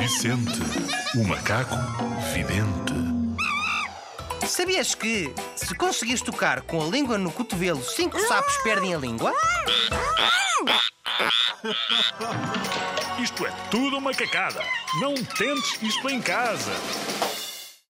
Vicente, o macaco vidente. Sabias que, se conseguires tocar com a língua no cotovelo, cinco sapos perdem a língua? Isto é tudo uma cacada. Não tentes isto em casa.